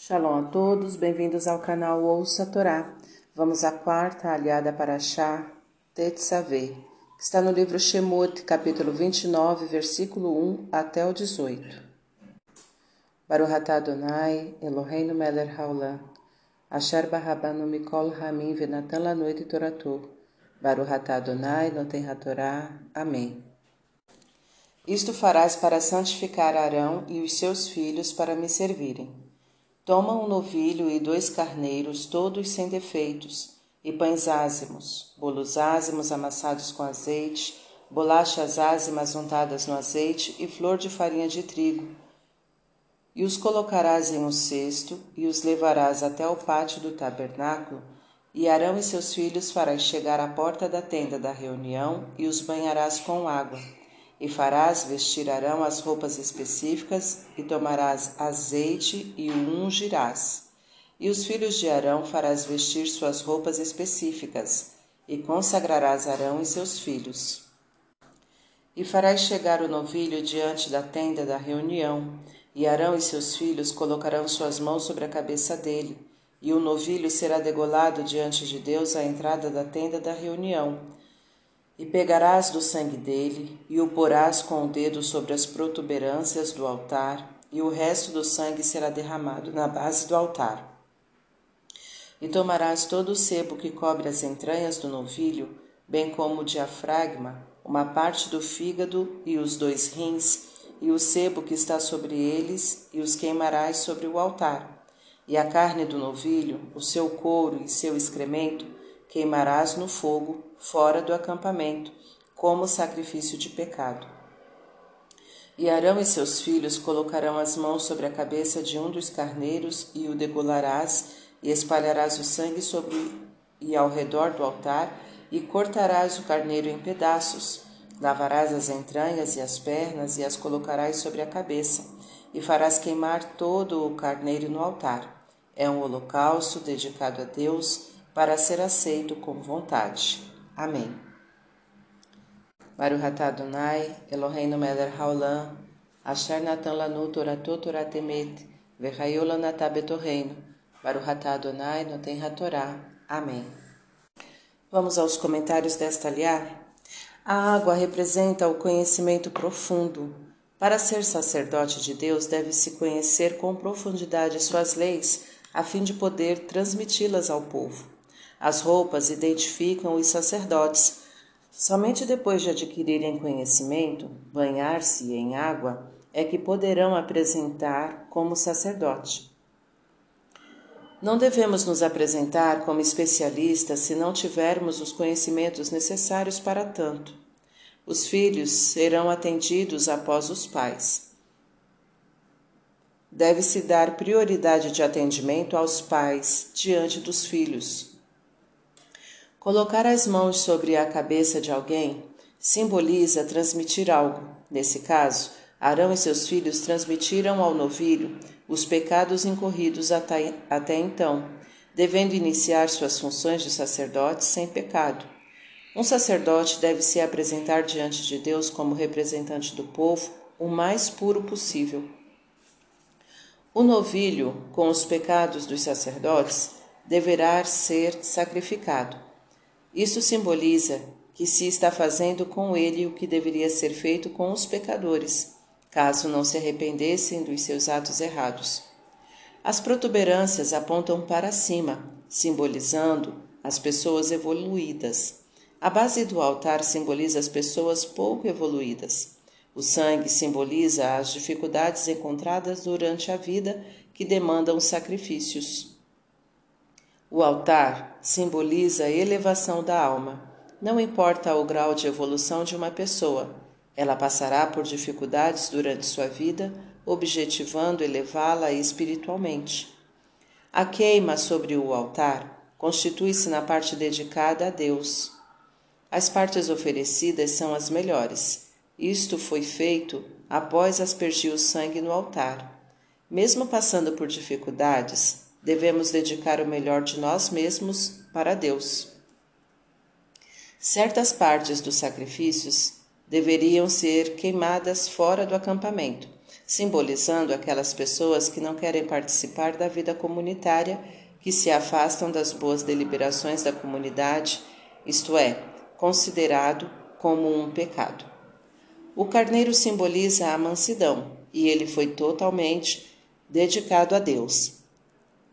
Shalom a todos, bem-vindos ao canal Ouça a Torá. Vamos à quarta aliada para Shah Tetzaveh, que está no livro Shemot, capítulo 29, versículo 1 até o 18. Baruch atah Adonai, Eloheinu melech haolam, asher barabanu mikol hamim venatan lanu et toratu, Baruch atah Adonai, noten hatorá. Amém. Isto farás para santificar Arão e os seus filhos para me servirem. Toma um novilho e dois carneiros, todos sem defeitos, e pães ázimos, bolos ázimos amassados com azeite, bolachas ázimas untadas no azeite e flor de farinha de trigo. E os colocarás em um cesto e os levarás até o pátio do tabernáculo, e Arão e seus filhos farás chegar à porta da tenda da reunião e os banharás com água e farás vestir Arão as roupas específicas, e tomarás azeite e o ungirás. E os filhos de Arão farás vestir suas roupas específicas, e consagrarás Arão e seus filhos. E farás chegar o novilho diante da tenda da reunião, e Arão e seus filhos colocarão suas mãos sobre a cabeça dele, e o novilho será degolado diante de Deus à entrada da tenda da reunião e pegarás do sangue dele, e o porás com o dedo sobre as protuberâncias do altar, e o resto do sangue será derramado na base do altar. E tomarás todo o sebo que cobre as entranhas do novilho, bem como o diafragma, uma parte do fígado e os dois rins, e o sebo que está sobre eles, e os queimarás sobre o altar. E a carne do novilho, o seu couro e seu excremento, queimarás no fogo fora do acampamento, como sacrifício de pecado. E Arão e seus filhos colocarão as mãos sobre a cabeça de um dos carneiros e o degolarás, e espalharás o sangue sobre e ao redor do altar, e cortarás o carneiro em pedaços. Lavarás as entranhas e as pernas e as colocarás sobre a cabeça, e farás queimar todo o carneiro no altar. É um holocausto dedicado a Deus para ser aceito com vontade. Amém. Baruch atah Adonai, Eloheinu melech haolam, asher natan lanu toratot toratemet, lanatah betorreino, Baruch atah Adonai noten hatorá. Amém. Vamos aos comentários desta aliá. A água representa o conhecimento profundo. Para ser sacerdote de Deus, deve-se conhecer com profundidade suas leis, a fim de poder transmiti-las ao povo. As roupas identificam os sacerdotes. Somente depois de adquirirem conhecimento, banhar-se em água, é que poderão apresentar como sacerdote. Não devemos nos apresentar como especialistas se não tivermos os conhecimentos necessários para tanto. Os filhos serão atendidos após os pais. Deve-se dar prioridade de atendimento aos pais diante dos filhos, Colocar as mãos sobre a cabeça de alguém simboliza transmitir algo. Nesse caso, Arão e seus filhos transmitiram ao novilho os pecados incorridos até, até então, devendo iniciar suas funções de sacerdote sem pecado. Um sacerdote deve se apresentar diante de Deus como representante do povo o mais puro possível. O novilho, com os pecados dos sacerdotes, deverá ser sacrificado. Isso simboliza que se está fazendo com ele o que deveria ser feito com os pecadores, caso não se arrependessem dos seus atos errados. As protuberâncias apontam para cima, simbolizando as pessoas evoluídas. A base do altar simboliza as pessoas pouco evoluídas. O sangue simboliza as dificuldades encontradas durante a vida que demandam sacrifícios. O altar simboliza a elevação da alma. Não importa o grau de evolução de uma pessoa, ela passará por dificuldades durante sua vida, objetivando elevá-la espiritualmente. A queima sobre o altar constitui-se na parte dedicada a Deus. As partes oferecidas são as melhores. Isto foi feito após aspergir o sangue no altar. Mesmo passando por dificuldades, devemos dedicar o melhor de nós mesmos para Deus. Certas partes dos sacrifícios deveriam ser queimadas fora do acampamento, simbolizando aquelas pessoas que não querem participar da vida comunitária, que se afastam das boas deliberações da comunidade, isto é, considerado como um pecado. O carneiro simboliza a mansidão e ele foi totalmente dedicado a Deus.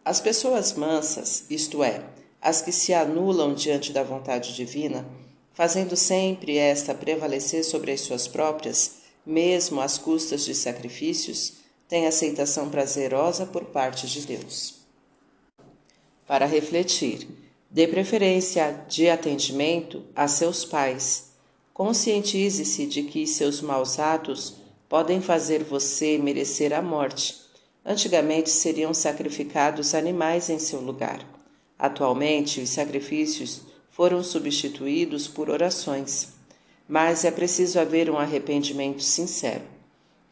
As pessoas mansas, isto é, as que se anulam diante da vontade divina, fazendo sempre esta prevalecer sobre as suas próprias, mesmo às custas de sacrifícios, têm aceitação prazerosa por parte de Deus. Para refletir, dê preferência de atendimento a seus pais. Conscientize-se de que seus maus atos podem fazer você merecer a morte Antigamente seriam sacrificados animais em seu lugar. Atualmente, os sacrifícios foram substituídos por orações. Mas é preciso haver um arrependimento sincero.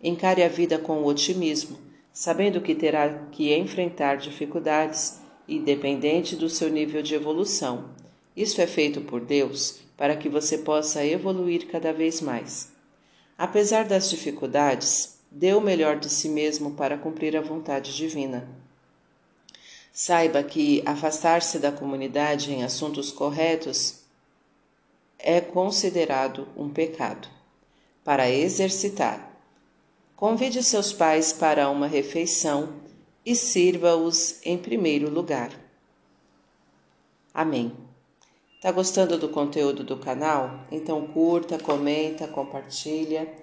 Encare a vida com otimismo, sabendo que terá que enfrentar dificuldades, independente do seu nível de evolução. Isso é feito por Deus para que você possa evoluir cada vez mais. Apesar das dificuldades, dê o melhor de si mesmo para cumprir a vontade divina. Saiba que afastar-se da comunidade em assuntos corretos é considerado um pecado. Para exercitar, convide seus pais para uma refeição e sirva-os em primeiro lugar. Amém. Tá gostando do conteúdo do canal? Então curta, comenta, compartilha